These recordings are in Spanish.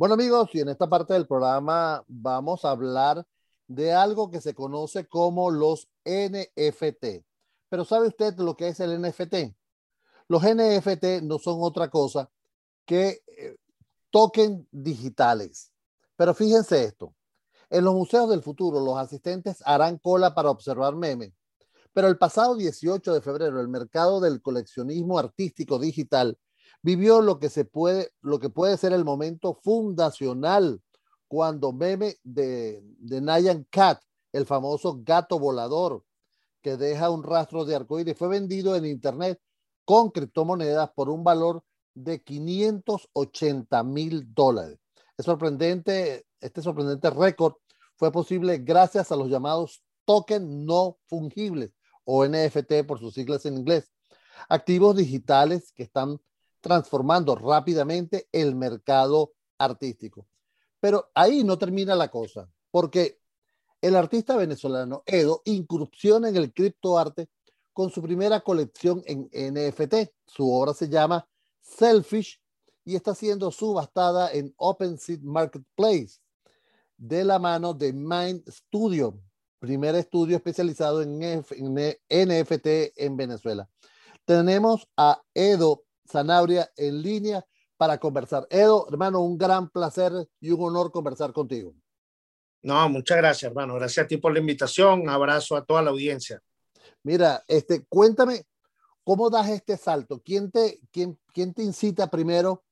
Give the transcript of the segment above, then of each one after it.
Bueno amigos, y en esta parte del programa vamos a hablar de algo que se conoce como los NFT. Pero ¿sabe usted lo que es el NFT? Los NFT no son otra cosa que eh, digitales. Pero fíjense esto, en los museos del futuro los asistentes harán cola para observar memes, pero el pasado 18 de febrero el mercado del coleccionismo artístico digital vivió lo que se puede, lo que puede ser el momento fundacional cuando meme de, de Nyan Cat, el famoso gato volador que deja un rastro de arcoíris, fue vendido en internet con criptomonedas por un valor de 580 mil dólares. Es sorprendente, este sorprendente récord fue posible gracias a los llamados tokens no fungibles o NFT por sus siglas en inglés, activos digitales que están transformando rápidamente el mercado artístico. Pero ahí no termina la cosa, porque el artista venezolano Edo incursiona en el criptoarte con su primera colección en NFT. Su obra se llama Selfish y está siendo subastada en OpenSea Marketplace de la mano de Mind Studio, primer estudio especializado en, NFT en Venezuela. Tenemos a Edo Sanabria en línea para conversar. Edo, hermano, un gran placer y un honor conversar contigo. No, muchas gracias, hermano. Gracias a ti por la invitación. Abrazo a toda la audiencia. Mira, este, cuéntame, ¿cómo das este salto? ¿Quién te, quién, quién te incita primero?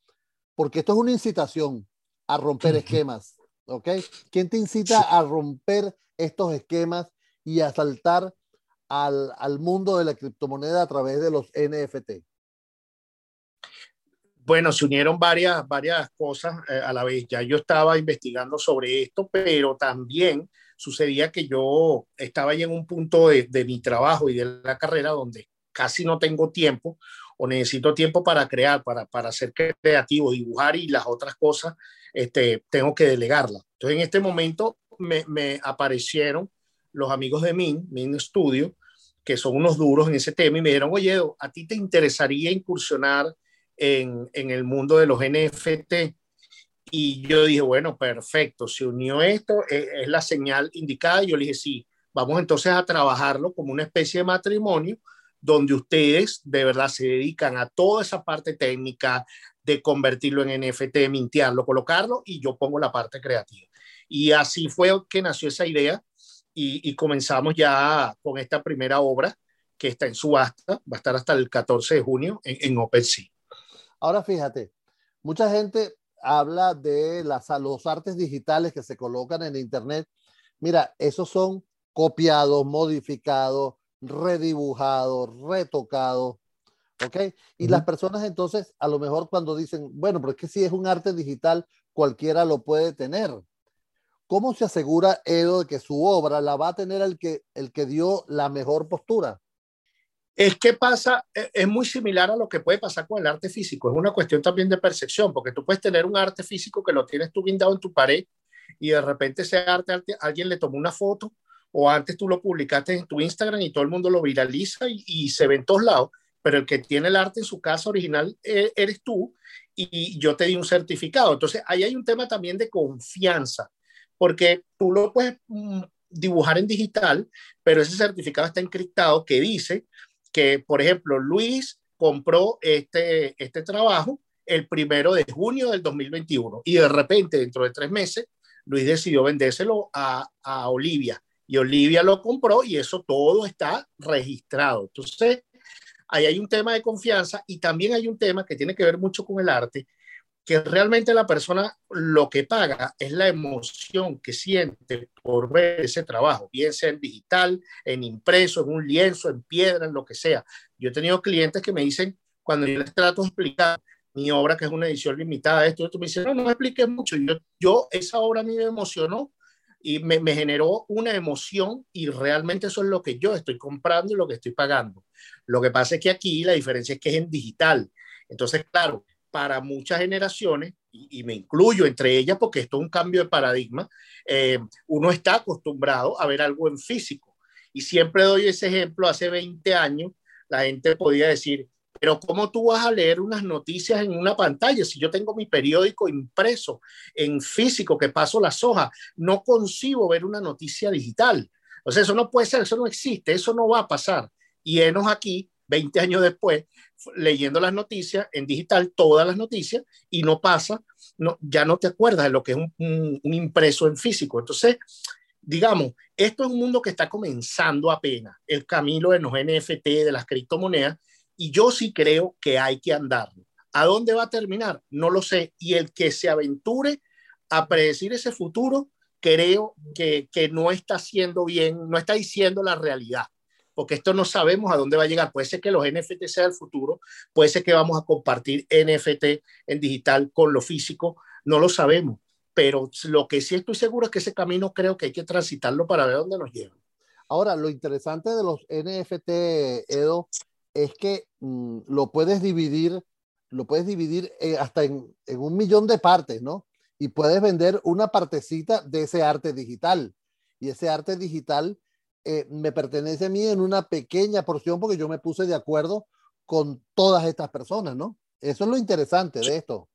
Porque esto es una incitación a romper esquemas, ¿ok? ¿Quién te incita a romper estos esquemas y a saltar al, al mundo de la criptomoneda a través de los NFT? Bueno, se unieron varias, varias cosas eh, a la vez. Ya yo estaba investigando sobre esto, pero también sucedía que yo estaba ahí en un punto de, mi trabajo y de la carrera donde casi no tengo tiempo o necesito tiempo para crear, para, para ser creativo, dibujar y las otras cosas, este, tengo que delegarlas. Entonces, en este momento me, aparecieron los amigos de Min, Min Studio, que son unos duros en ese tema, y me dijeron, oye, ¿a ti te interesaría incursionar en, el mundo de los NFT. Y yo dije, bueno, perfecto, se unió esto, es, es la señal indicada. Y yo le dije, sí, vamos entonces a trabajarlo como una especie de matrimonio donde ustedes de verdad se dedican a toda esa parte técnica de convertirlo en NFT, mintearlo, colocarlo y yo pongo la parte creativa. Y así fue que nació esa idea y, comenzamos ya con esta primera obra que está en subasta, va a estar hasta el 14 de junio en, en OpenSea. Ahora fíjate, mucha gente habla de las, los artes digitales que se colocan en Internet. Mira, esos son copiados, modificados, redibujados, retocados. ¿Ok? Y las personas entonces, a lo mejor cuando dicen, bueno, pero es que si es un arte digital, cualquiera lo puede tener. ¿Cómo se asegura Edo de que su obra la va a tener el que, el que dio la mejor postura? Es que pasa, e, es muy similar a lo que puede pasar con el arte físico. Es una cuestión también de percepción, porque tú puedes tener un arte físico que lo tienes tú guindado en tu pared y de repente ese arte, alguien le tomó una foto o antes tú lo publicaste en tu Instagram y todo el mundo lo viraliza y, se ve en todos lados, pero el que tiene el arte en su casa original e, eres tú y yo te di un certificado. Entonces ahí hay un tema también de confianza, porque tú lo puedes mm, dibujar en digital, pero ese certificado está encriptado que dice que, por ejemplo, Luis compró este, este trabajo el primero de junio del 2021 y de repente, dentro de tres meses, Luis decidió vendérselo a, a Olivia y Olivia lo compró y eso todo está registrado. Entonces, ahí hay un tema de confianza y también hay un tema que tiene que ver mucho con el arte que realmente la persona lo que paga es la emoción que siente por ver ese trabajo, bien sea en digital, en impreso, en un lienzo, en piedra, en lo que sea. Yo he tenido clientes que me dicen, cuando yo les trato de explicar mi obra, que es una edición limitada, esto, esto me dicen, no, no me expliques mucho. Yo, yo, esa obra a mí me emocionó y me, me generó una emoción y realmente eso es lo que yo estoy comprando y lo que estoy pagando. Lo que pasa es que aquí la diferencia es que es en digital. Entonces, claro, para muchas generaciones, y, me incluyo entre ellas porque esto es un cambio de paradigma, eh, uno está acostumbrado a ver algo en físico. Y siempre doy ese ejemplo, hace 20 años la gente podía decir, Pero ¿cómo tú vas a leer unas noticias en una pantalla? Si yo tengo mi periódico impreso en físico que paso las hojas, no concibo ver una noticia digital. O sea, eso no puede ser, eso no existe, eso no va a pasar. Y enos aquí, 20 años después, leyendo las noticias en digital, todas las noticias, y no pasa, ya no te acuerdas de lo que es un, un impreso en físico. Entonces, digamos, esto es un mundo que está comenzando apenas, el camino de los NFT, de las criptomonedas, y yo sí creo que hay que andarlo. ¿A dónde va a terminar? No lo sé. Y el que se aventure a predecir ese futuro, creo que, que no está haciendo bien, no está diciendo la realidad porque esto no sabemos a dónde va a llegar. Puede ser que los NFT sea el futuro, puede ser que vamos a compartir NFT en digital con lo físico, no lo sabemos, pero lo que sí estoy seguro es que ese camino creo que hay que transitarlo para ver dónde nos lleva. Ahora, lo interesante de los NFT, Edo, es que mm, lo puedes dividir, lo puedes dividir eh, hasta en, en, un millón de partes, ¿no? Y puedes vender una partecita de ese arte digital. Y ese arte digital eh, me pertenece a mí en una pequeña porción porque yo me puse de acuerdo con todas estas personas, ¿no? Eso es lo interesante de esto.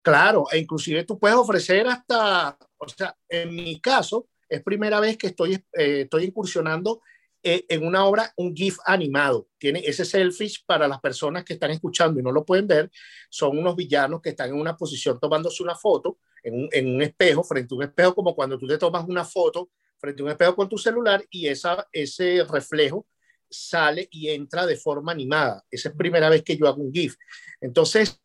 Claro, e inclusive tú puedes ofrecer hasta, o sea, en mi caso, es primera vez que estoy, eh, estoy incursionando eh, en una obra, un GIF animado. Tiene ese selfish para las personas que están escuchando y no lo pueden ver. Son unos villanos que están en una posición tomándose una foto en un, en un espejo, frente a un espejo, como cuando tú te tomas una foto frente a un espejo con tu celular y esa, ese reflejo sale y entra de forma animada. Esa es primera vez que yo hago un GIF. Entonces,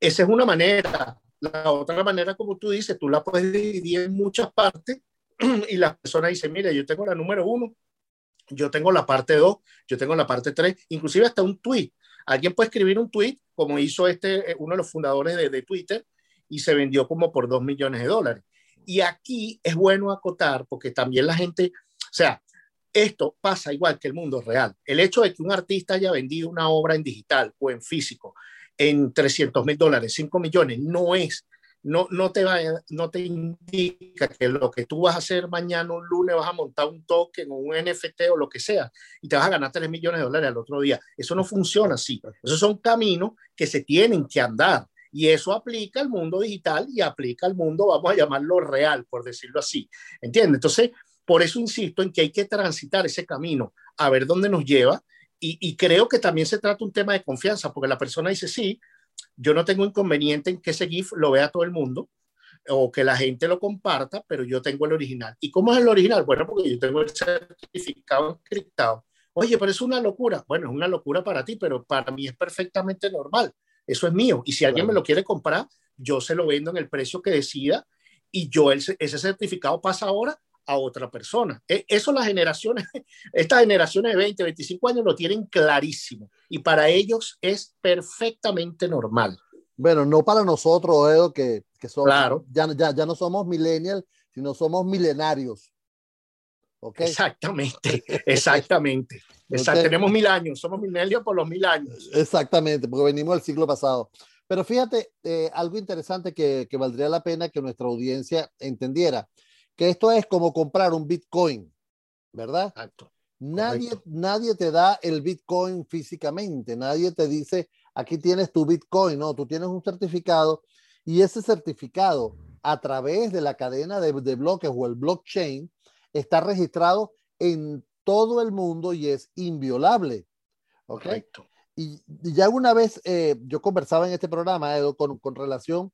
esa es una manera. La otra manera, como tú dices, tú la puedes dividir en muchas partes y la persona dice, mira, yo tengo la número uno, yo tengo la parte dos, yo tengo la parte tres, inclusive hasta un tweet. Alguien puede escribir un tweet, como hizo este, eh, uno de los fundadores de, de Twitter, y se vendió como por dos millones de dólares. Y aquí es bueno acotar, porque también la gente, o sea, esto pasa igual que el mundo real. El hecho de que un artista haya vendido una obra en digital o en físico en 300 mil dólares, 5 millones, no es, no, no, te va, no te indica que lo que tú vas a hacer mañana, un lunes, vas a montar un token o un NFT o lo que sea y te vas a ganar 3 millones de dólares al otro día. Eso no funciona así. Esos son caminos que se tienen que andar. Y eso aplica al mundo digital y aplica al mundo, vamos a llamarlo real, por decirlo así. ¿Entiendes? Entonces, por eso insisto en que hay que transitar ese camino, a ver dónde nos lleva. Y, creo que también se trata un tema de confianza, porque la persona dice, sí, yo no tengo inconveniente en que ese GIF lo vea todo el mundo o que la gente lo comparta, pero yo tengo el original. ¿Y cómo es el original? Bueno, porque yo tengo el certificado encriptado. Oye, pero es una locura. Bueno, es una locura para ti, pero para mí es perfectamente normal eso es mío. Y si alguien me lo quiere comprar, yo se lo vendo en el precio que decida y yo ese certificado pasa ahora a otra persona. E, eso las generaciones, estas generaciones de 20, 25 años lo tienen clarísimo y para ellos es perfectamente normal. Bueno, no para nosotros, Edo, que, que somos, claro. ya, ya, ya no somos millennials, sino somos milenarios. Exactamente, exactamente. tenemos mil años, somos milenios por los mil años. Exactamente, porque venimos del siglo pasado. Pero fíjate, eh, algo interesante que, que, valdría la pena que nuestra audiencia entendiera, que esto es como comprar un Bitcoin, ¿verdad? Exacto. Nadie, nadie te da el Bitcoin físicamente, nadie te dice, aquí tienes tu Bitcoin, no, tú tienes un certificado y ese certificado a través de la cadena de, de bloques o el blockchain, está registrado en todo el mundo y es inviolable. Correcto. Y, ya una vez eh, yo conversaba en este programa, con, con relación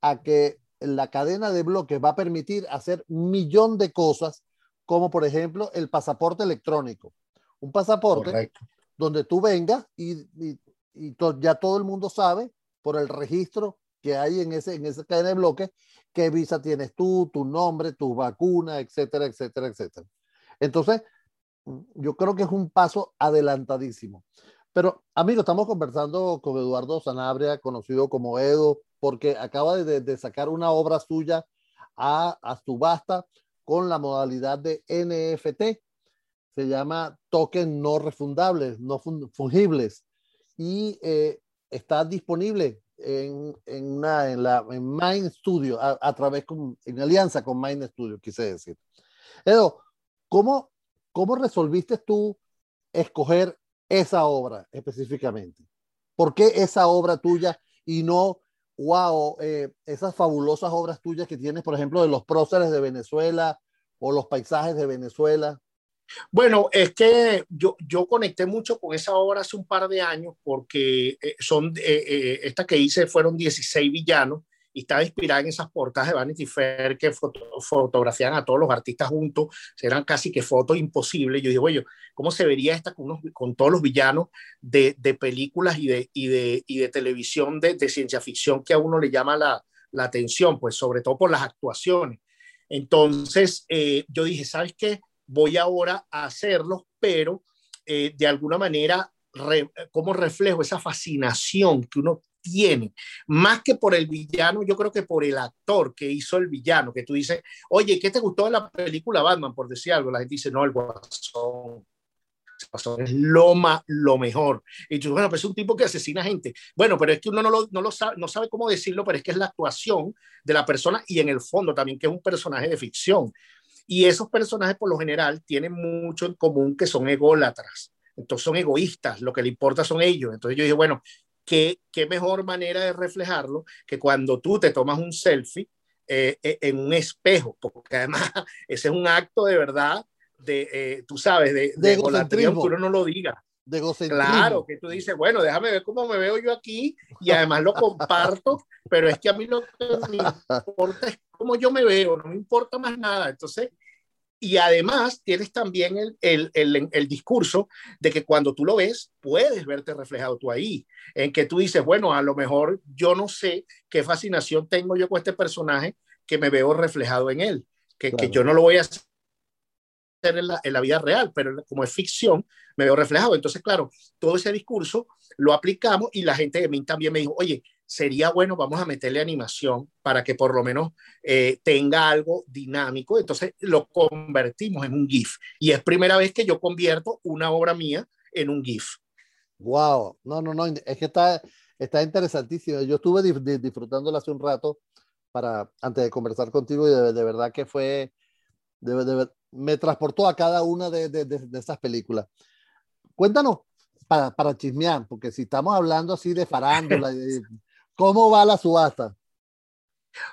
a que la cadena de bloques va a permitir hacer un millón de cosas, como por ejemplo el pasaporte electrónico. Un pasaporte donde tú vengas y, y, y ya todo el mundo sabe por el registro que hay en, ese, en esa cadena de bloques qué visa tienes tú, tu nombre, tus vacunas, etcétera, etcétera, etcétera. Entonces, yo creo que es un paso adelantadísimo. Pero, amigo, estamos conversando con Eduardo Sanabria, conocido como Edo, porque acaba de, de sacar una obra suya a, a, subasta con la modalidad de NFT. Se llama token no refundables, no fungibles. Y eh, está disponible en, en, una, en, la, en Mind Studio, a, través, con, en alianza con Mind Studio, quise decir. Edo, ¿cómo, ¿cómo resolviste tú escoger esa obra específicamente? ¿Por qué esa obra tuya y no, wow, eh, esas fabulosas obras tuyas que tienes, por ejemplo, de los próceres de Venezuela o los paisajes de Venezuela? Bueno, es que yo, yo conecté mucho con esa obra hace un par de años porque eh, son, eh, esta que hice fueron 16 villanos y estaba inspirada en esas portadas de Vanity Fair que fotografían a todos los artistas juntos, eran casi que fotos imposibles. Yo dije, oye, ¿cómo se vería esta con, con todos los villanos de, de películas y de, y de, y de televisión de, de, ciencia ficción que a uno le llama la, la, atención, pues sobre todo por las actuaciones? Entonces, eh, yo dije, ¿sabes qué? Voy ahora a hacerlos, pero eh, de alguna manera, como reflejo esa fascinación que uno tiene, más que por el villano, yo creo que por el actor que hizo el villano, que tú dices, oye, ¿qué te gustó de la película Batman? Por decir algo, la gente dice, no, el guasón, es lo, más, lo mejor. Y tú, bueno, pues es un tipo que asesina gente. Bueno, pero es que uno no, lo, no, lo sabe, no sabe cómo decirlo, pero es que es la actuación de la persona y en el fondo también que es un personaje de ficción. Y esos personajes por lo general tienen mucho en común que son ególatras. Entonces son egoístas, lo que le importa son ellos. Entonces yo dije, bueno, ¿qué, qué mejor manera de reflejarlo que cuando tú te tomas un selfie eh, eh, en un espejo, porque además ese es un acto de verdad, de, eh, tú sabes, de, de, de uno no lo diga. De claro, que tú dices, bueno, déjame ver cómo me veo yo aquí y además lo comparto, pero es que a mí lo que me importa es cómo yo me veo, no me importa más nada. Entonces, y además tienes también el, el, el, el, discurso de que cuando tú lo ves, puedes verte reflejado tú ahí, en que tú dices, bueno, a lo mejor yo no sé qué fascinación tengo yo con este personaje que me veo reflejado en él, que, claro. que yo no lo voy a hacer en la, en la, vida real, pero como es ficción, me veo reflejado. Entonces, claro, todo ese discurso lo aplicamos y la gente de mí también me dijo, oye, sería bueno, vamos a meterle animación para que por lo menos eh, tenga algo dinámico. Entonces lo convertimos en un GIF. Y es primera vez que yo convierto una obra mía en un GIF. Wow, no, no, no, es que está, está interesantísimo. Yo estuve disfrutándolo hace un rato para, antes de conversar contigo y de, de verdad que fue, de, de, me transportó a cada una de, de esas películas. Cuéntanos, para, para, chismear, porque si estamos hablando así de farándula, ¿Cómo va la subasta?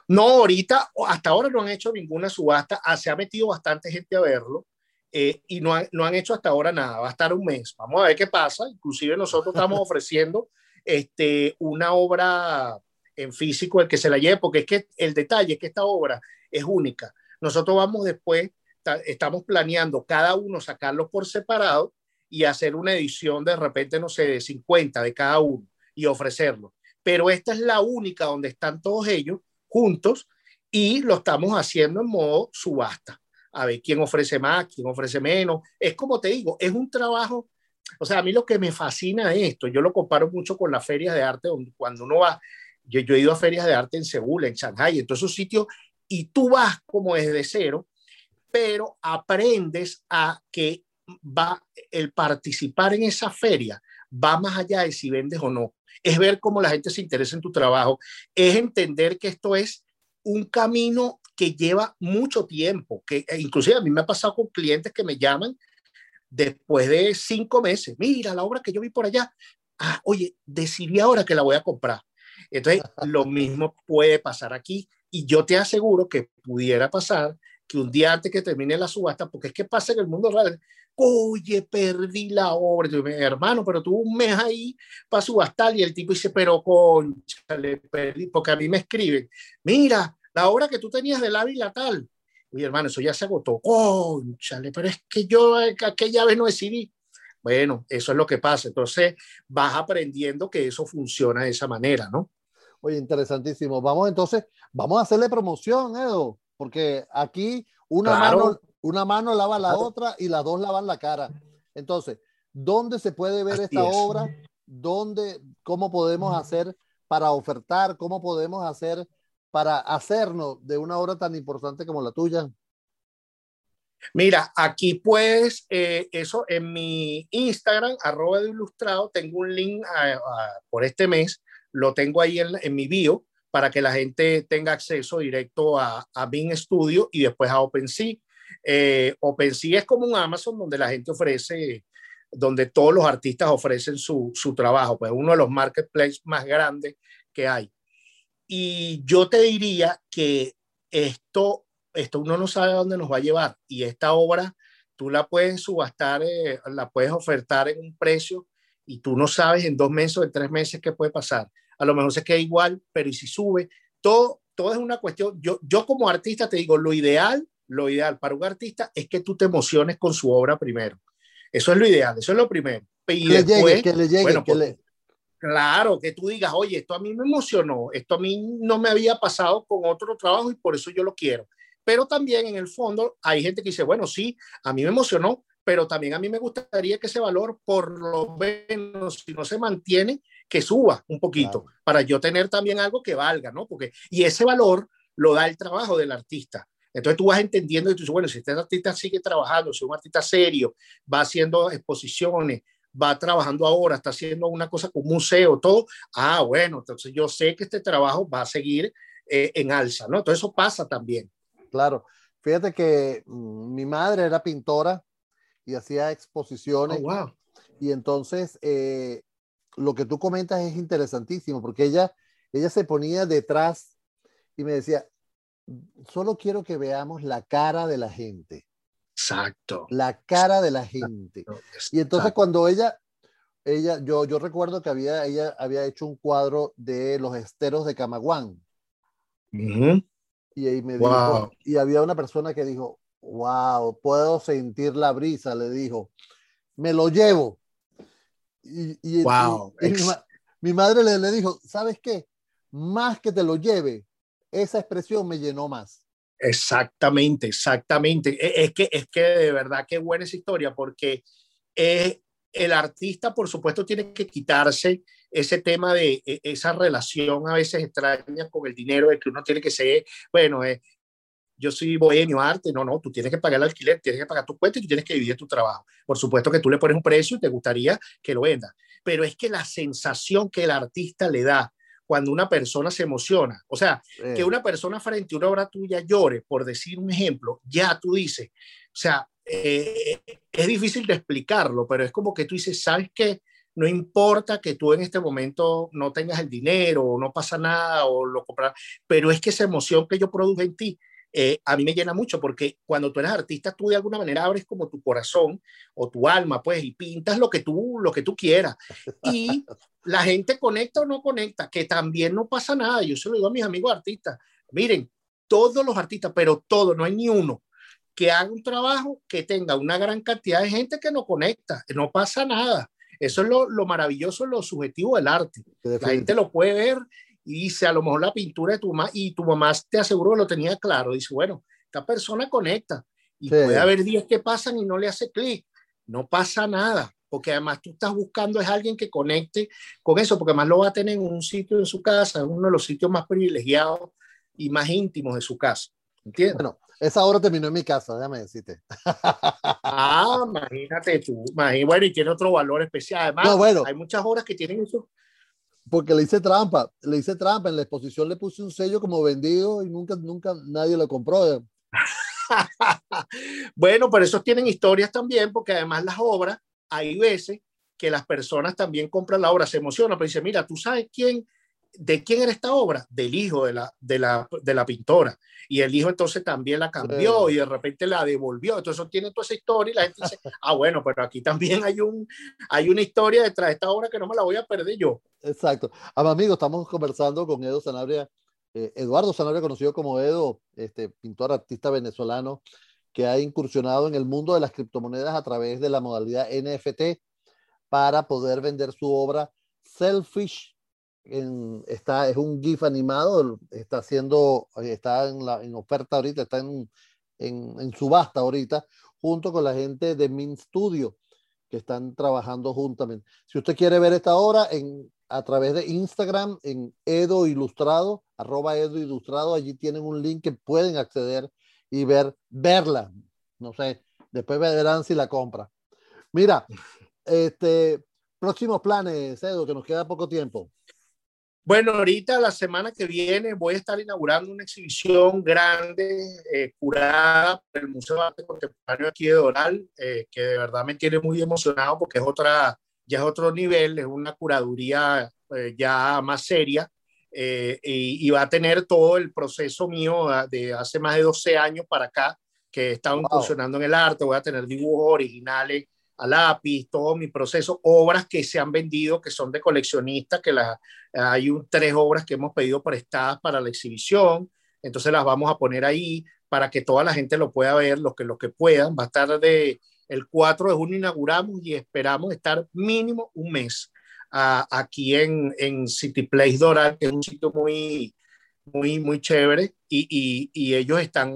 No, ahorita, hasta ahora no han hecho ninguna subasta. Ah, se ha metido bastante gente a verlo eh, y no, no han hecho hasta ahora nada. Va a estar un mes. Vamos a ver qué pasa. Inclusive nosotros estamos ofreciendo este, una obra en físico, el que se la lleve, porque es que el detalle es que esta obra es única. Nosotros vamos después, estamos planeando cada uno sacarlos por separado y hacer una edición de repente, no sé, de 50 de cada uno y ofrecerlo pero esta es la única donde están todos ellos juntos y lo estamos haciendo en modo subasta. A ver quién ofrece más, quién ofrece menos. Es como te digo, es un trabajo, o sea, a mí lo que me fascina esto, yo lo comparo mucho con las ferias de arte, donde cuando uno va, yo, yo he ido a ferias de arte en Seúl, en Shanghai, en todos esos sitios, y tú vas como desde cero, pero aprendes a que va el participar en esa feria va más allá de si vendes o no es ver cómo la gente se interesa en tu trabajo, es entender que esto es un camino que lleva mucho tiempo, que e inclusive a mí me ha pasado con clientes que me llaman después de cinco meses, mira la obra que yo vi por allá, ah, oye, decidí ahora que la voy a comprar. Entonces, lo mismo puede pasar aquí y yo te aseguro que pudiera pasar que un día antes que termine la subasta, porque es que pasa en el mundo real, oye, perdí la obra. Hermano, pero tuvo un mes ahí para subastar y el tipo dice, pero concha, le perdí, porque a mí me escriben, mira, la obra que tú tenías del Ávila tal. Oye, hermano, eso ya se agotó. Conchale, pero es que yo aquella vez no decidí. Bueno, eso es lo que pasa. Entonces vas aprendiendo que eso funciona de esa manera, ¿no? Oye, interesantísimo. Vamos entonces, vamos a hacerle promoción, Edo, porque aquí una claro. mano una mano lava la otra y las dos lavan la cara. Entonces, ¿dónde se puede ver Así esta es. obra? ¿Dónde, cómo podemos hacer para ofertar? ¿Cómo podemos hacer para hacernos de una obra tan importante como la tuya? Mira, aquí pues, eh, eso en mi Instagram, arroba de ilustrado, tengo un link a, a, por este mes, lo tengo ahí en, en, mi bio para que la gente tenga acceso directo a, a Bing Studio y después a OpenSea. Eh, OpenSea es como un Amazon donde la gente ofrece donde todos los artistas ofrecen su, su trabajo, pues uno de los marketplaces más grandes que hay. Y yo te diría que esto, esto uno no sabe a dónde nos va a llevar y esta obra tú la puedes subastar, eh, la puedes ofertar en un precio y tú no sabes en dos meses o en tres meses qué puede pasar. A lo mejor se queda igual, pero y si sube, todo, todo es una cuestión. Yo, yo como artista te digo, lo ideal, lo ideal para un artista es que tú te emociones con su obra primero. Eso es lo ideal, eso es lo primero. Y que después, llegue, que le llegue, bueno, que pues, le... Claro, que tú digas, oye, esto a mí me emocionó, esto a mí no me había pasado con otro trabajo y por eso yo lo quiero. Pero también en el fondo hay gente que dice, bueno, sí, a mí me emocionó, pero también a mí me gustaría que ese valor, por lo menos, si no se mantiene, que suba un poquito, para yo tener también algo que valga, ¿no? Porque, y ese valor lo da el trabajo del artista. Entonces tú vas entendiendo y tú dices, bueno, si este artista sigue trabajando, si es un artista serio, va haciendo exposiciones, va trabajando ahora, está haciendo una cosa con museo, todo, ah, bueno, entonces yo sé que este trabajo va a seguir eh, en alza, ¿no? Entonces eso pasa también. Claro. Fíjate que mm, mi madre era pintora y hacía exposiciones. Oh, y entonces, eh, lo que tú comentas es interesantísimo porque ella, ella se ponía detrás y me decía, solo quiero que veamos la cara de la gente. Exacto. La cara de la gente. Y entonces cuando ella, ella, yo, yo recuerdo que había, ella había hecho un cuadro de los esteros de Camaguán. Y ahí me dijo, y había una persona que dijo, wow, puedo sentir la brisa, le dijo, me lo llevo. Y, wow. mi, madre le, le dijo, ¿sabes qué? Más que te lo lleve, esa expresión me llenó más. Exactamente, exactamente. E, es que, es que de verdad qué buena esa historia, porque eh, el artista, por supuesto, tiene que quitarse ese tema de e, esa relación a veces extraña con el dinero, de que uno tiene que ser, bueno, eh, yo soy bohemio, arte, no, no, tú tienes que pagar el alquiler, tienes que pagar tu cuenta y tú tienes que vivir tu trabajo. Por supuesto que tú le pones un precio y te gustaría que lo venda, pero es que la sensación que el artista le da cuando una persona se emociona, o sea, que una persona frente a una obra tuya llore, por decir un ejemplo, ya tú dices, o sea, eh, es difícil de explicarlo, pero es como que tú dices, ¿sabes qué? no importa que tú en este momento no tengas el dinero o no pasa nada o lo compras, pero es que esa emoción que yo produje en ti, eh, a mí me llena mucho porque cuando tú eres artista, tú de alguna manera abres como tu corazón o tu alma, pues, y pintas lo que tú, lo que tú quieras. Y la gente conecta o no conecta, que también no pasa nada. Yo se lo digo a mis amigos artistas, miren, todos los artistas, pero todos, no hay ni uno que haga un trabajo que tenga una gran cantidad de gente que no conecta, no pasa nada. Eso es lo, lo maravilloso, lo subjetivo del arte. La gente lo puede ver y dice, a lo mejor la pintura de tu mamá, y tu mamá te aseguro que lo tenía claro. Dice, bueno, esta persona conecta. Y puede haber días que pasan y no le hace clic. No pasa nada, porque además tú estás buscando es alguien que conecte con eso, porque además lo va a tener en un sitio en su casa, en uno de los sitios más privilegiados y más íntimos de su casa. ¿Entiendes? Bueno, esa obra terminó en mi casa, déjame decirte. Ah, imagínate tú. Bueno, y tiene otro valor especial. Además, bueno, hay muchas obras que tienen eso. Porque le hice trampa, le hice trampa. En la exposición le puse un sello como vendido y nunca, nunca nadie lo compró. bueno, pero esos tienen historias también, porque además las obras, hay veces que las personas también compran la obra, se emocionan, pero dicen, mira, tú sabes quién ¿de quién era esta obra? Del hijo de la, de la, de la pintora. Y el hijo entonces también la cambió y de repente la devolvió. Entonces tiene toda esa historia y la gente dice, ah, bueno, pero aquí también hay, un, hay una historia detrás de esta obra que no me la voy a perder yo. Exacto. Amigo, estamos conversando con Edo Sanabria, eh, Eduardo Sanabria, conocido como Edo, este pintor artista venezolano que ha incursionado en el mundo de las criptomonedas a través de la modalidad NFT para poder vender su obra Selfish está, es un GIF animado, está haciendo, está en, la, en oferta ahorita, está en, en, en, subasta ahorita, junto con la gente de Min Studio, que están trabajando juntamente. Si usted quiere ver esta obra en, a través de Instagram, en Edo Ilustrado, arroba Edo Ilustrado, allí tienen un link que pueden acceder y ver, verla. No sé, después verán si la compra. Mira, este, próximos planes, Edo, que nos queda poco tiempo. Bueno, ahorita la semana que viene voy a estar inaugurando una exhibición grande, eh, curada por el Museo de Arte Contemporáneo aquí de Doral, eh, que de verdad me tiene muy emocionado porque es otra, ya es otro nivel, es una curaduría eh, ya más seria y, y, va a tener todo el proceso mío ah, de hace más de 12 años para acá, que he estado incursionando en el arte, voy a tener dibujos originales a lápiz, todo mi proceso, obras que se han vendido, que son de coleccionistas, que las, hay un, tres obras que hemos pedido prestadas para la exhibición, entonces las vamos a poner ahí para que toda la gente lo pueda ver, los que, los que puedan, va a estar de el 4 de junio inauguramos y esperamos estar mínimo un mes uh, aquí en, en City Place Doral, que es un sitio muy, muy, muy chévere y, y, y ellos están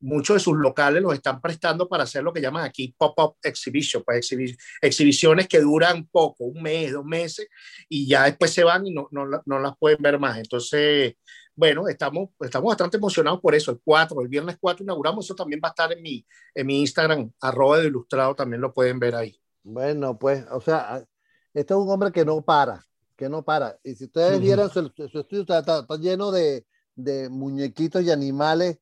muchos de sus locales los están prestando para hacer lo que llaman aquí pop-up exhibition, pues exhibiciones que duran poco, un mes, dos meses, y ya después se van y no, no, no, las pueden ver más. Entonces, bueno, estamos, estamos bastante emocionados por eso. El 4, el viernes 4 inauguramos, eso también va a estar en mi, en mi Instagram, arroba de ilustrado, también lo pueden ver ahí. Bueno, pues, o sea, este es un hombre que no para, que no para. Y si ustedes vieran su, estudio, está, está, lleno de, de muñequitos y animales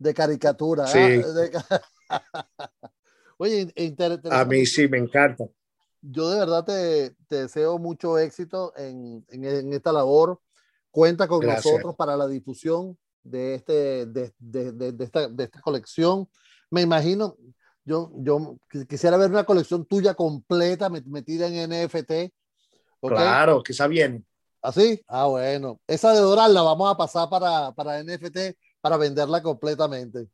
de caricatura. ¿ah? Oye, A mí sí, me encanta. Yo de verdad te, te deseo mucho éxito en, en, esta labor. Cuenta con nosotros para la difusión de, este, de, de, de, esta, de esta colección. Me imagino, yo, yo quisiera ver una colección tuya completa metida en NFT. Claro, que esa viene. ¿Así? ¿Ah, ah, bueno. Esa de Doral la vamos a pasar para, para NFT para venderla completamente.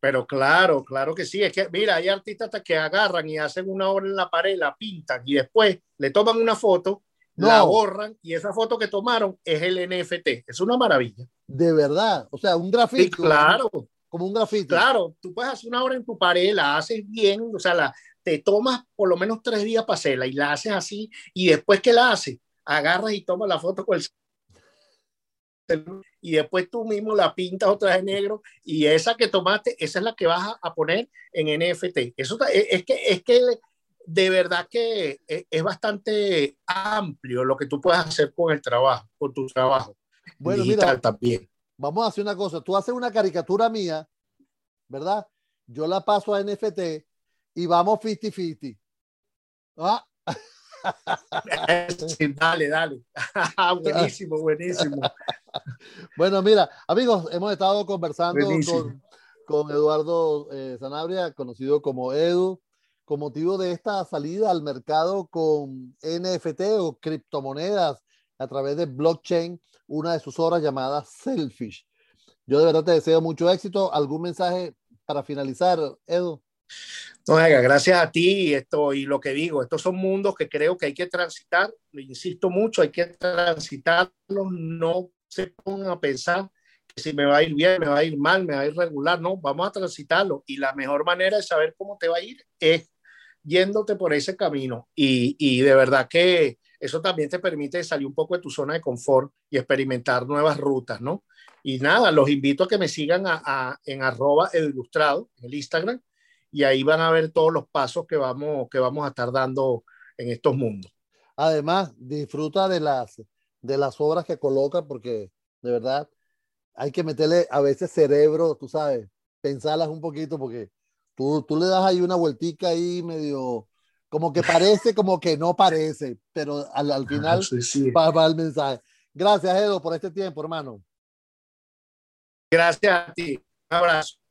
Pero claro, claro que sí. Es que, mira, hay artistas que agarran y hacen una obra en la pared, la pintan y después le toman una foto, la borran y esa foto que tomaron es el NFT. Es una maravilla. De verdad. O sea, un grafito. claro. Como un grafito. Claro, tú puedes hacer una obra en tu pared, la haces bien, o sea, la, te tomas por lo menos tres días para hacerla y la haces así y después que la haces, agarras y tomas la foto con el y después tú mismo la pintas otra vez negro y esa que tomaste, esa es la que vas a, poner en NFT. Eso es que, es que de verdad que e, es bastante amplio lo que tú puedes hacer con el trabajo, con tu trabajo. Bueno, mira, también. Vamos a hacer una cosa. Tú haces una caricatura mía, ¿verdad? Yo la paso a NFT y vamos 50-50. ¿Ah? dale, dale. buenísimo, buenísimo. Bueno, mira, amigos, hemos estado conversando con, con, Eduardo eh, Sanabria, conocido como Edu, con motivo de esta salida al mercado con NFT o criptomonedas a través de blockchain, una de sus obras llamada Selfish. Yo de verdad te deseo mucho éxito. ¿Algún mensaje para finalizar, Edu? No, gracias a ti esto y lo que digo, estos son mundos que creo que hay que transitar, lo insisto mucho, hay que transitarlos, no se pongan a pensar que si me va a ir bien, me va a ir mal, me va a ir regular, no, vamos a transitarlo y la mejor manera de saber cómo te va a ir es yéndote por ese camino y, y de verdad que eso también te permite salir un poco de tu zona de confort y experimentar nuevas rutas, ¿no? Y nada, los invito a que me sigan a, en arroba ilustrado, en el Instagram, y ahí van a ver todos los pasos que vamos, que vamos a estar dando en estos mundos. Además, disfruta de las, de las obras que coloca porque de verdad hay que meterle a veces cerebro, tú sabes, pensarlas un poquito porque tú, tú le das ahí una vueltica ahí medio, como que parece, como que no parece, pero al, al final Va, va el mensaje. Gracias, Edo, por este tiempo, hermano. Gracias a ti. Un abrazo.